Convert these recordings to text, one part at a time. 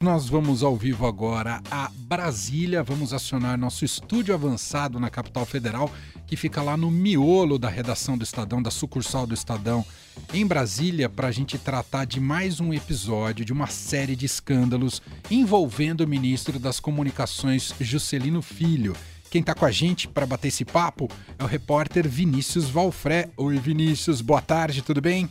Nós vamos ao vivo agora a Brasília, vamos acionar nosso estúdio avançado na capital federal, que fica lá no miolo da redação do Estadão, da sucursal do Estadão, em Brasília, para a gente tratar de mais um episódio de uma série de escândalos envolvendo o ministro das Comunicações, Juscelino Filho. Quem está com a gente para bater esse papo é o repórter Vinícius Valfré. Oi, Vinícius, boa tarde, tudo bem?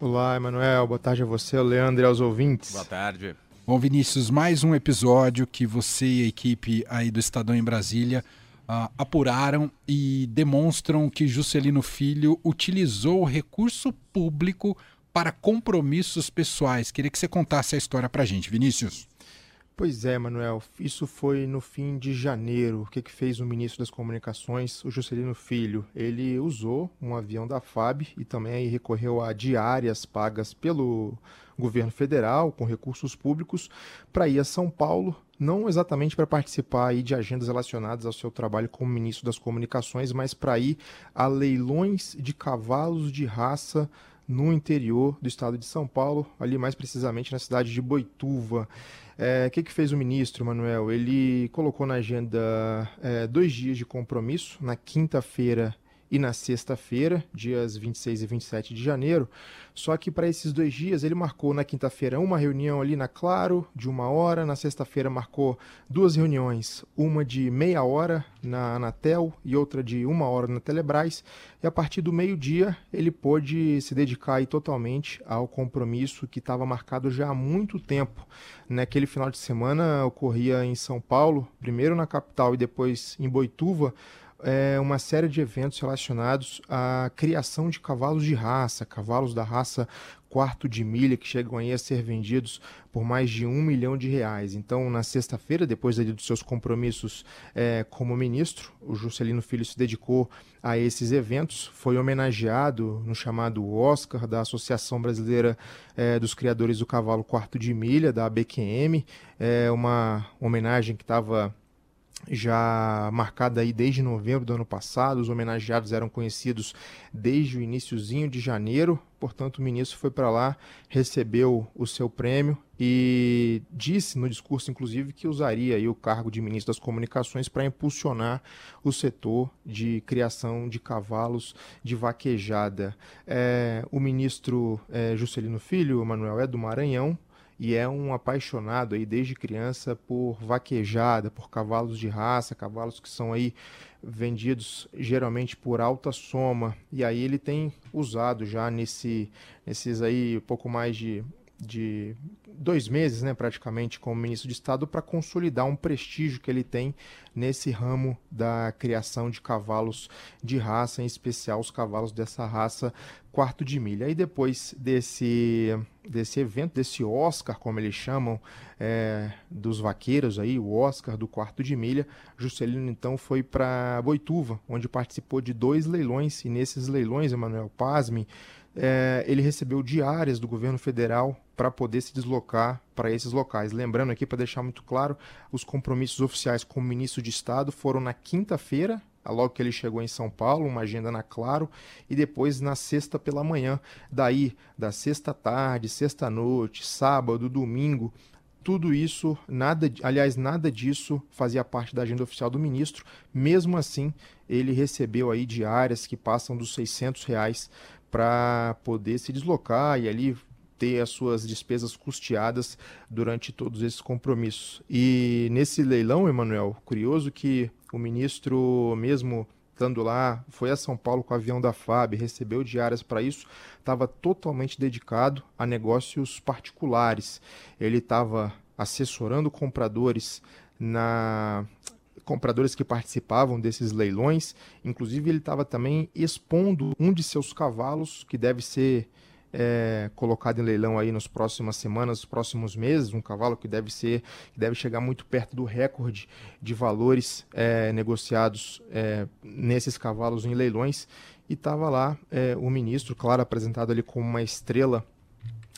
Olá, Emanuel, boa tarde a você, Leandro e aos ouvintes. Boa tarde. Bom, Vinícius, mais um episódio que você e a equipe aí do Estadão em Brasília uh, apuraram e demonstram que Juscelino Filho utilizou o recurso público para compromissos pessoais. Queria que você contasse a história para gente, Vinícius. Pois é, Manuel, isso foi no fim de janeiro. O que, que fez o ministro das Comunicações, o Juscelino Filho? Ele usou um avião da FAB e também recorreu a diárias pagas pelo governo federal, com recursos públicos, para ir a São Paulo, não exatamente para participar aí de agendas relacionadas ao seu trabalho como ministro das Comunicações, mas para ir a leilões de cavalos de raça no interior do estado de São Paulo, ali mais precisamente na cidade de Boituva. É, o que, que fez o ministro, Manuel? Ele colocou na agenda é, dois dias de compromisso, na quinta-feira e na sexta-feira, dias 26 e 27 de janeiro. Só que para esses dois dias ele marcou na quinta-feira uma reunião ali na Claro, de uma hora, na sexta-feira marcou duas reuniões, uma de meia hora na Anatel e outra de uma hora na Telebrás. E a partir do meio-dia ele pôde se dedicar totalmente ao compromisso que estava marcado já há muito tempo. Naquele final de semana ocorria em São Paulo, primeiro na capital e depois em Boituva é, uma série de eventos relacionados à criação de cavalos de raça, cavalos da raça quarto de milha, que chegam aí a ser vendidos por mais de um milhão de reais. Então, na sexta-feira, depois dos seus compromissos é, como ministro, o Juscelino Filho se dedicou a esses eventos, foi homenageado no chamado Oscar da Associação Brasileira é, dos Criadores do Cavalo Quarto de Milha, da ABQM, é uma homenagem que estava já marcada aí desde novembro do ano passado. Os homenageados eram conhecidos desde o iníciozinho de janeiro. Portanto, o ministro foi para lá, recebeu o seu prêmio e disse no discurso, inclusive, que usaria aí o cargo de ministro das Comunicações para impulsionar o setor de criação de cavalos de vaquejada. É, o ministro é, Juscelino Filho, Manuel, é do Maranhão, e é um apaixonado aí desde criança por vaquejada, por cavalos de raça, cavalos que são aí vendidos geralmente por alta soma. E aí ele tem usado já nesse, nesses aí pouco mais de de dois meses, né, praticamente, como ministro de Estado, para consolidar um prestígio que ele tem nesse ramo da criação de cavalos de raça, em especial os cavalos dessa raça quarto de milha. Aí depois desse, desse evento, desse Oscar, como eles chamam, é, dos vaqueiros aí, o Oscar do quarto de milha, Juscelino então foi para Boituva, onde participou de dois leilões, e nesses leilões, Emanuel Pasme, é, ele recebeu diárias do governo federal para poder se deslocar para esses locais. Lembrando aqui, para deixar muito claro, os compromissos oficiais com o ministro de Estado foram na quinta-feira, logo que ele chegou em São Paulo, uma agenda na Claro, e depois na sexta pela manhã. Daí, da sexta tarde, sexta noite, sábado, domingo, tudo isso, nada, aliás, nada disso fazia parte da agenda oficial do ministro. Mesmo assim, ele recebeu aí diárias que passam dos 600 reais para poder se deslocar e ali ter as suas despesas custeadas durante todos esses compromissos. E nesse leilão, Emanuel, curioso que o ministro, mesmo estando lá, foi a São Paulo com o avião da FAB, recebeu diárias para isso, estava totalmente dedicado a negócios particulares. Ele estava assessorando compradores na compradores que participavam desses leilões. Inclusive, ele estava também expondo um de seus cavalos, que deve ser é, colocado em leilão aí nas próximas semanas, nos próximos meses, um cavalo que deve ser, que deve chegar muito perto do recorde de valores é, negociados é, nesses cavalos em leilões. E estava lá é, o ministro, claro, apresentado ali como uma estrela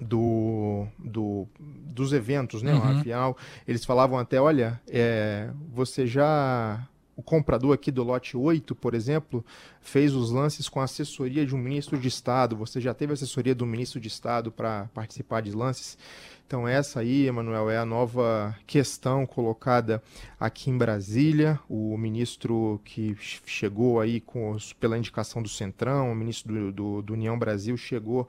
do, do, dos eventos, né? Uhum. Afinal, eles falavam até, olha, é, você já o comprador aqui do lote 8, por exemplo, fez os lances com assessoria de um ministro de Estado. Você já teve assessoria do ministro de Estado para participar de lances? Então, essa aí, Emanuel, é a nova questão colocada aqui em Brasília. O ministro que chegou aí com pela indicação do Centrão, o ministro do, do, do União Brasil, chegou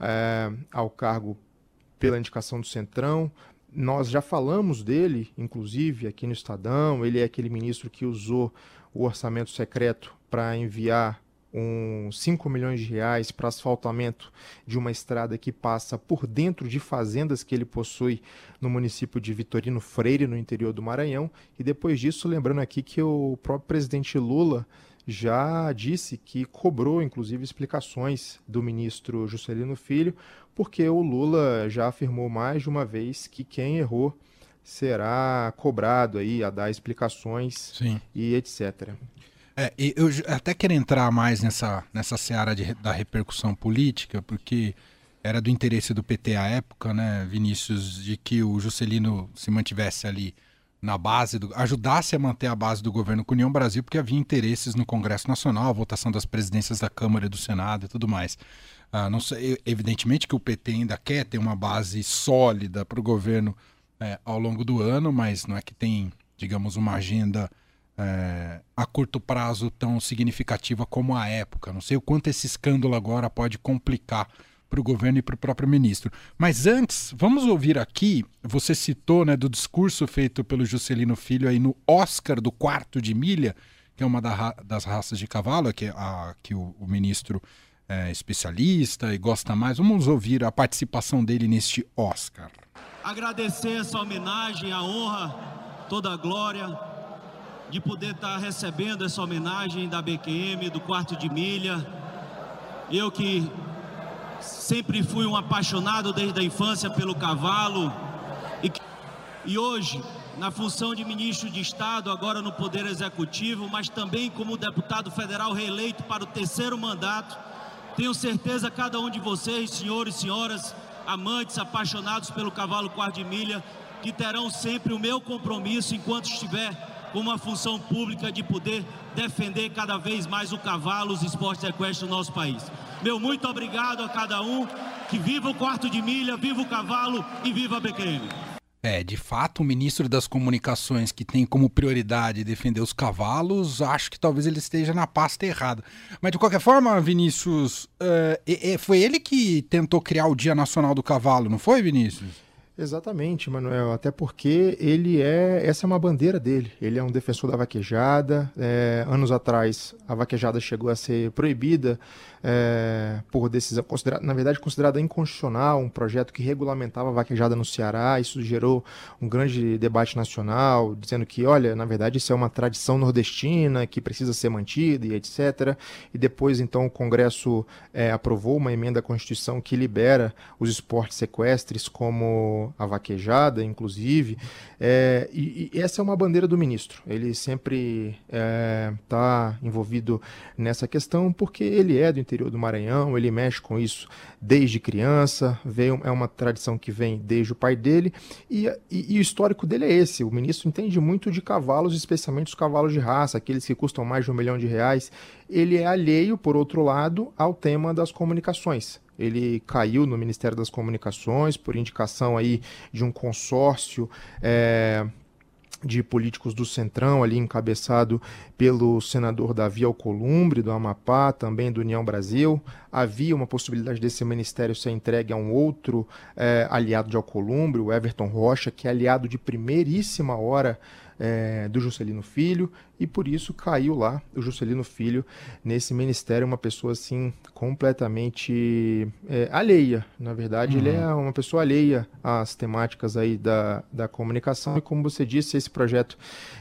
é, ao cargo pela indicação do Centrão. Nós já falamos dele, inclusive, aqui no Estadão. Ele é aquele ministro que usou o orçamento secreto para enviar uns 5 milhões de reais para asfaltamento de uma estrada que passa por dentro de fazendas que ele possui no município de Vitorino Freire, no interior do Maranhão. E depois disso, lembrando aqui que o próprio presidente Lula já disse que cobrou, inclusive, explicações do ministro Juscelino Filho, porque o Lula já afirmou mais de uma vez que quem errou será cobrado aí a dar explicações Sim. e etc. É, eu até quero entrar mais nessa, nessa seara de, da repercussão política, porque era do interesse do PT à época, né, Vinícius, de que o Juscelino se mantivesse ali na base, do, ajudasse a manter a base do governo com União Brasil, porque havia interesses no Congresso Nacional, a votação das presidências da Câmara e do Senado e tudo mais. Ah, não sei, evidentemente que o PT ainda quer ter uma base sólida para o governo é, ao longo do ano, mas não é que tem, digamos, uma agenda é, a curto prazo tão significativa como a época. Não sei o quanto esse escândalo agora pode complicar para o governo e para o próprio ministro. Mas antes, vamos ouvir aqui, você citou né, do discurso feito pelo Juscelino Filho aí no Oscar do quarto de milha, que é uma da, das raças de cavalo, que, a, que o, o ministro é especialista e gosta mais. Vamos ouvir a participação dele neste Oscar. Agradecer essa homenagem, a honra, toda a glória de poder estar recebendo essa homenagem da BQM, do quarto de milha. Eu que sempre fui um apaixonado desde a infância pelo cavalo e, e hoje, na função de ministro de Estado, agora no Poder Executivo, mas também como deputado federal reeleito para o terceiro mandato, tenho certeza cada um de vocês, senhores e senhoras, amantes, apaixonados pelo cavalo quarto de milha, que terão sempre o meu compromisso enquanto estiver com uma função pública de poder defender cada vez mais o cavalo, os esportes equestres no nosso país. Meu muito obrigado a cada um, que viva o quarto de milha, viva o cavalo e viva a BQM. É, de fato, o ministro das Comunicações, que tem como prioridade defender os cavalos, acho que talvez ele esteja na pasta errada. Mas, de qualquer forma, Vinícius, uh, foi ele que tentou criar o Dia Nacional do Cavalo, não foi, Vinícius? Exatamente, Manuel. Até porque ele é. Essa é uma bandeira dele. Ele é um defensor da vaquejada. É, anos atrás, a vaquejada chegou a ser proibida é, por decisão, na verdade considerada inconstitucional, um projeto que regulamentava a vaquejada no Ceará. Isso gerou um grande debate nacional, dizendo que, olha, na verdade isso é uma tradição nordestina que precisa ser mantida e etc. E depois, então, o Congresso é, aprovou uma emenda à Constituição que libera os esportes sequestres, como a vaquejada, inclusive. É, e, e, essa é uma bandeira do ministro. Ele sempre está é, envolvido nessa questão porque ele é do interior do Maranhão, ele mexe com isso desde criança, veio, é uma tradição que vem desde o pai dele, e, e, e, o histórico dele é esse. O ministro entende muito de cavalos, especialmente os cavalos de raça, aqueles que custam mais de um milhão de reais. Ele é alheio, por outro lado, ao tema das comunicações. Ele caiu no Ministério das Comunicações por indicação aí de um consórcio é, de políticos do Centrão, ali encabeçado pelo senador Davi Alcolumbre, do Amapá, também do União Brasil. Havia uma possibilidade desse ministério ser entregue a um outro é, aliado de Alcolumbre, o Everton Rocha, que é aliado de primeiríssima hora é, do Juscelino Filho, e por isso caiu lá o Juscelino Filho nesse ministério, uma pessoa assim completamente é, alheia. Na verdade, uhum. ele é uma pessoa alheia às temáticas aí da, da comunicação, e como você disse, esse projeto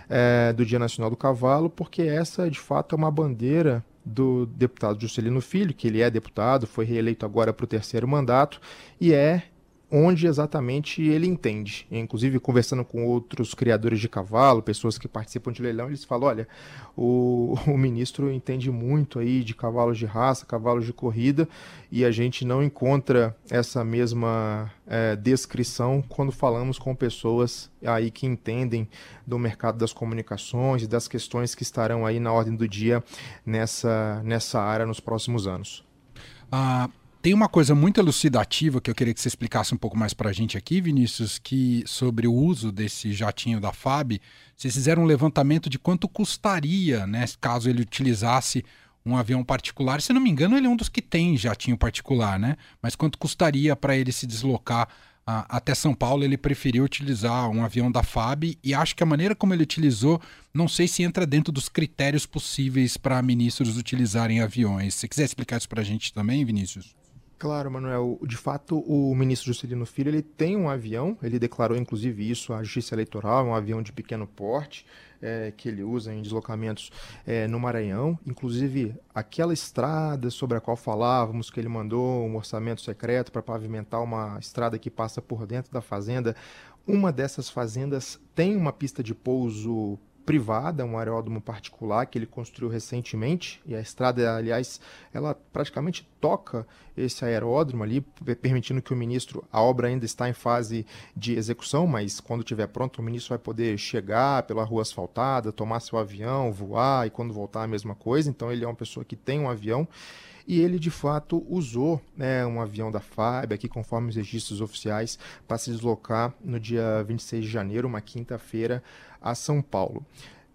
é, do Dia Nacional do Cavalo, porque essa de fato é uma bandeira do deputado Juscelino Filho, que ele é deputado, foi reeleito agora para o terceiro mandato, e é onde exatamente ele entende. Inclusive, conversando com outros criadores de cavalo, pessoas que participam de leilão, eles falam: olha, o, o ministro entende muito aí de cavalos de raça, cavalos de corrida, e a gente não encontra essa mesma é, descrição quando falamos com pessoas aí que entendem do mercado das comunicações e das questões que estarão aí na ordem do dia nessa, nessa área nos próximos anos. Ah, tem uma coisa muito elucidativa que eu queria que você explicasse um pouco mais para a gente aqui, Vinícius, que sobre o uso desse jatinho da FAB, vocês fizeram um levantamento de quanto custaria, né, caso ele utilizasse um avião particular. Se não me engano, ele é um dos que tem jatinho particular, né? Mas quanto custaria para ele se deslocar a, até São Paulo? Ele preferiu utilizar um avião da FAB e acho que a maneira como ele utilizou, não sei se entra dentro dos critérios possíveis para ministros utilizarem aviões. Se quiser explicar isso para a gente também, Vinícius? Claro, Manuel. De fato, o ministro Juscelino Filho ele tem um avião, ele declarou inclusive isso à Justiça Eleitoral, um avião de pequeno porte é, que ele usa em deslocamentos é, no Maranhão. Inclusive, aquela estrada sobre a qual falávamos, que ele mandou um orçamento secreto para pavimentar uma estrada que passa por dentro da fazenda. Uma dessas fazendas tem uma pista de pouso privada, um aeródromo particular que ele construiu recentemente, e a estrada, aliás, ela praticamente toca esse aeródromo ali, permitindo que o ministro, a obra ainda está em fase de execução, mas quando estiver pronto, o ministro vai poder chegar pela rua asfaltada, tomar seu avião, voar, e quando voltar a mesma coisa, então ele é uma pessoa que tem um avião, e ele de fato usou né, um avião da FAB, aqui conforme os registros oficiais, para se deslocar no dia 26 de janeiro, uma quinta-feira, a São Paulo.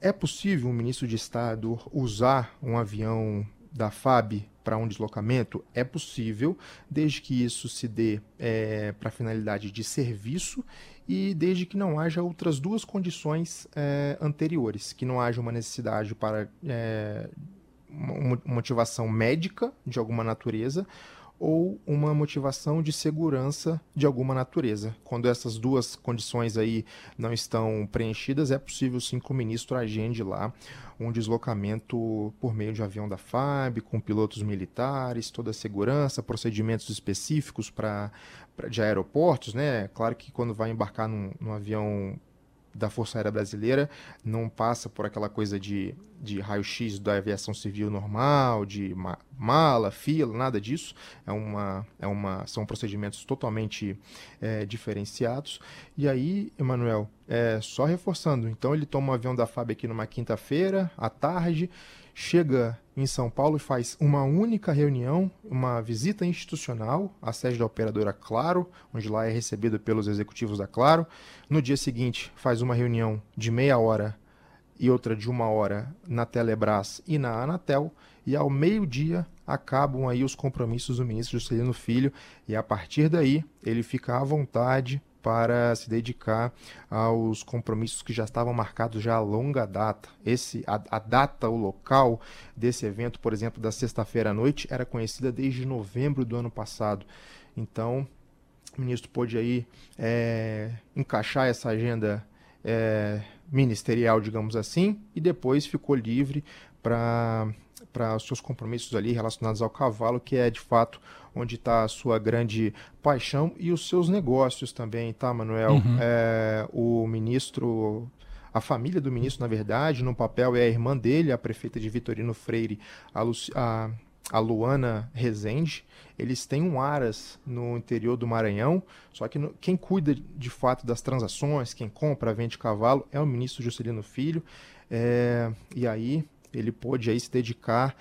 É possível um ministro de Estado usar um avião da FAB para um deslocamento? É possível, desde que isso se dê é, para finalidade de serviço e desde que não haja outras duas condições é, anteriores, que não haja uma necessidade para é, uma motivação médica de alguma natureza ou uma motivação de segurança de alguma natureza. Quando essas duas condições aí não estão preenchidas, é possível sim que o ministro agende lá um deslocamento por meio de avião da FAB, com pilotos militares, toda a segurança, procedimentos específicos para de aeroportos, né? Claro que quando vai embarcar num, num avião da Força Aérea Brasileira não passa por aquela coisa de, de raio-x da aviação civil normal, de ma mala, fila, nada disso. É uma, é uma, são procedimentos totalmente é, diferenciados. E aí, Emanuel, é, só reforçando, então ele toma um avião da FAB aqui numa quinta-feira, à tarde, chega em São Paulo e faz uma única reunião, uma visita institucional à sede da operadora Claro, onde lá é recebido pelos executivos da Claro. No dia seguinte, faz uma reunião de meia hora e outra de uma hora na Telebrás e na Anatel. E ao meio-dia acabam aí os compromissos do ministro Juscelino Filho. E a partir daí ele fica à vontade para se dedicar aos compromissos que já estavam marcados já a longa data. Esse, a, a data, o local desse evento, por exemplo, da sexta-feira à noite, era conhecida desde novembro do ano passado. Então, o ministro pôde aí é, encaixar essa agenda é, ministerial, digamos assim, e depois ficou livre para para os seus compromissos ali relacionados ao cavalo, que é de fato onde está a sua grande paixão e os seus negócios também, tá, Manuel? Uhum. É, o ministro a família do ministro, na verdade, no papel é a irmã dele, a prefeita de Vitorino Freire, a, a, a Luana Rezende. Eles têm um Aras no interior do Maranhão, só que no, quem cuida de fato das transações, quem compra, vende cavalo, é o ministro Juscelino Filho. É, e aí ele pôde aí se dedicar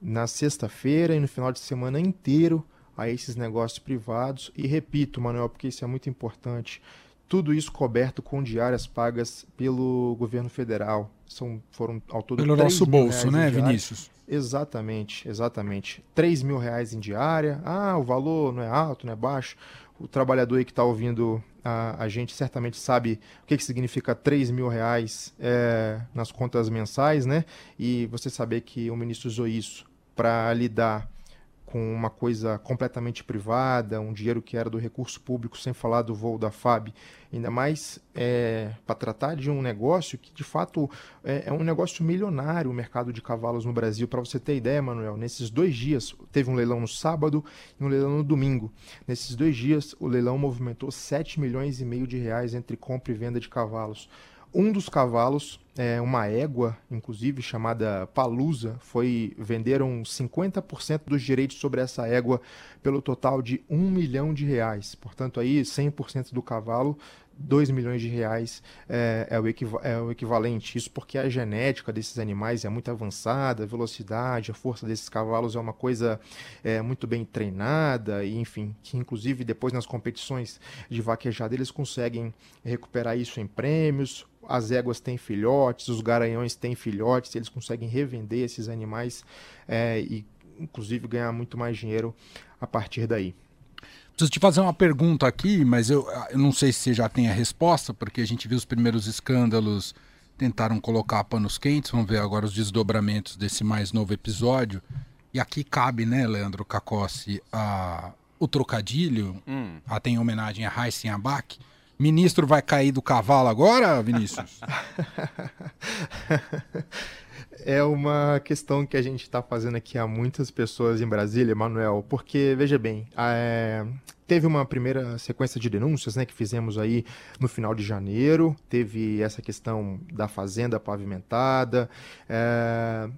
na sexta-feira e no final de semana inteiro a esses negócios privados. E repito, Manuel, porque isso é muito importante, tudo isso coberto com diárias pagas pelo governo federal. São, foram ao todo Pelo nosso bolso, né, Vinícius? Exatamente, exatamente. 3 mil reais em diária. Ah, o valor não é alto, não é baixo. O trabalhador aí que está ouvindo a, a, gente certamente sabe o que, que significa 3 mil reais é, nas contas mensais, né? E você saber que o ministro usou isso para lidar com uma coisa completamente privada, um dinheiro que era do recurso público, sem falar do voo da FAB, ainda mais é, para tratar de um negócio que de fato é, é, um negócio milionário o mercado de cavalos no Brasil. Para você ter ideia, Manuel, nesses dois dias, teve um leilão no sábado e um leilão no domingo. Nesses dois dias, o leilão movimentou 7 milhões e meio de reais entre compra e venda de cavalos. Um dos cavalos, é, uma égua, inclusive, chamada Palusa, foi venderam 50% dos direitos sobre essa égua pelo total de um milhão de reais. Portanto, aí 100% do cavalo 2 milhões de reais é, é, o é, o equivalente. Isso porque a genética desses animais é muito avançada, a velocidade, a força desses cavalos é uma coisa é, muito bem treinada, e enfim, que inclusive depois nas competições de vaquejada eles conseguem recuperar isso em prêmios. As éguas têm filhotes, os garanhões têm filhotes, eles conseguem revender esses animais é, e inclusive ganhar muito mais dinheiro a partir daí. Preciso te fazer uma pergunta aqui, mas eu, eu não sei se você já tem a resposta, porque a gente viu os primeiros escândalos, tentaram colocar panos quentes, vamos ver agora os desdobramentos desse mais novo episódio. E aqui cabe, né, Leandro Cacossi, a, o trocadilho, hum. até em homenagem a Raíssen Abac. Ministro vai cair do cavalo agora, Vinícius? é uma questão que a gente está fazendo aqui a muitas pessoas em Brasília, Manuel, porque, veja bem, é, teve uma primeira sequência de denúncias né, que fizemos aí no final de janeiro, teve essa questão da fazenda pavimentada, é,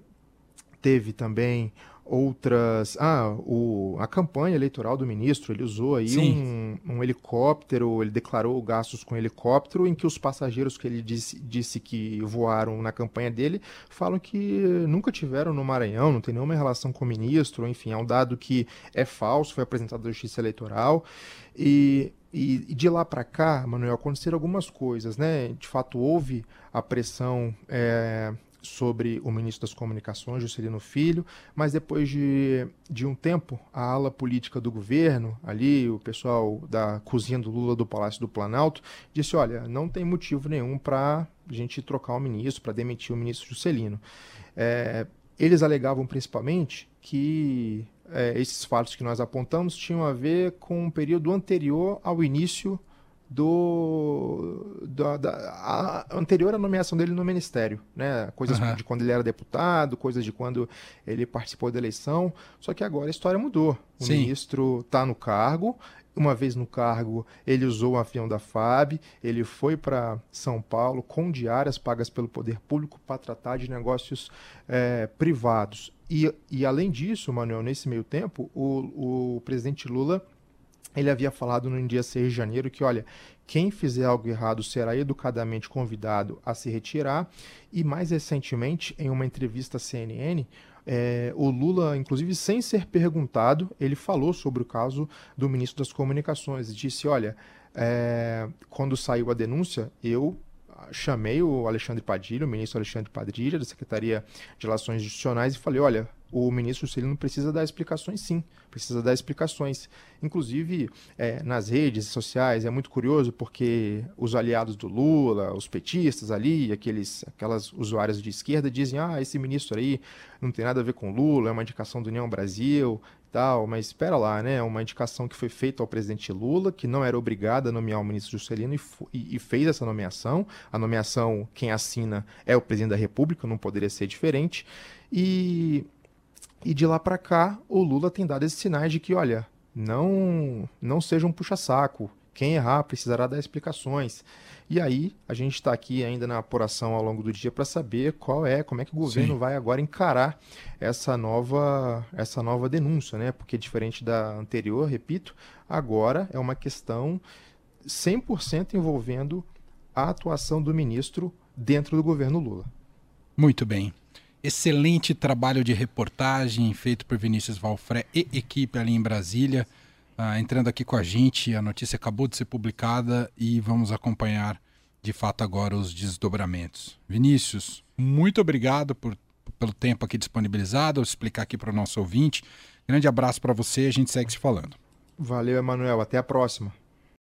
teve também outras. Ah, o, a campanha eleitoral do ministro, ele usou aí um, um, helicóptero, ele declarou gastos com helicóptero, em que os passageiros que ele disse, disse que voaram na campanha dele falam que nunca tiveram no Maranhão, não tem nenhuma relação com o ministro, enfim, é um dado que é falso, foi apresentado à Justiça Eleitoral. E, e, de lá para cá, Manuel, aconteceram algumas coisas, né? De fato, houve a pressão é, sobre o ministro das Comunicações, Juscelino Filho, mas depois de, de um tempo, a ala política do governo, ali, o pessoal da cozinha do Lula do Palácio do Planalto, disse: olha, não tem motivo nenhum para a gente trocar o ministro, para demitir o ministro Juscelino. É, eles alegavam principalmente que é, esses fatos que nós apontamos tinham a ver com um período anterior ao início do da, da anterior à nomeação dele no ministério, né? Coisas uhum. de quando ele era deputado, coisas de quando ele participou da eleição. Só que agora a história mudou. O Sim. ministro está no cargo. Uma vez no cargo, ele usou o avião da FAB, ele foi para São Paulo com diárias pagas pelo poder público para tratar de negócios é, privados. E, e além disso, Manuel, nesse meio tempo, o, o presidente Lula ele havia falado no dia 6 de janeiro que, olha, quem fizer algo errado será educadamente convidado a se retirar. E mais recentemente, em uma entrevista à CNN, é, o Lula, inclusive sem ser perguntado, ele falou sobre o caso do ministro das Comunicações e disse: olha, é, quando saiu a denúncia, eu chamei o Alexandre Padilha, o ministro Alexandre Padilha, da Secretaria de Relações Institucionais, e falei: olha, o ministro Celino precisa dar explicações, sim, precisa dar explicações. Inclusive, é, nas redes sociais, é muito curioso porque os aliados do Lula, os petistas ali, aqueles, aquelas usuárias de esquerda dizem: ah, esse ministro aí não tem nada a ver com Lula, é uma indicação do União Brasil tal, mas espera lá, né? Uma indicação que foi feita ao presidente Lula, que não era obrigado a nomear o ministro Juscelino e, e, e, fez essa nomeação. A nomeação, quem assina é o presidente da República, não poderia ser diferente. E e de lá para cá, o Lula tem dado esses sinais de que, olha, não, não seja um puxa-saco. Quem errar precisará dar explicações. E aí, a gente está aqui ainda na apuração ao longo do dia para saber qual é, como é que o governo Sim. vai agora encarar essa nova, essa nova denúncia, né? Porque diferente da anterior, repito, agora é uma questão 100% envolvendo a atuação do ministro dentro do governo Lula. Muito bem. Excelente trabalho de reportagem feito por Vinícius Valfré e equipe ali em Brasília. Uh, entrando aqui com a gente, a notícia acabou de ser publicada e vamos acompanhar de fato agora os desdobramentos. Vinícius, muito obrigado por, pelo tempo aqui disponibilizado, explicar aqui para o nosso ouvinte. Grande abraço para você, a gente segue se falando. Valeu, Emanuel. Até a próxima.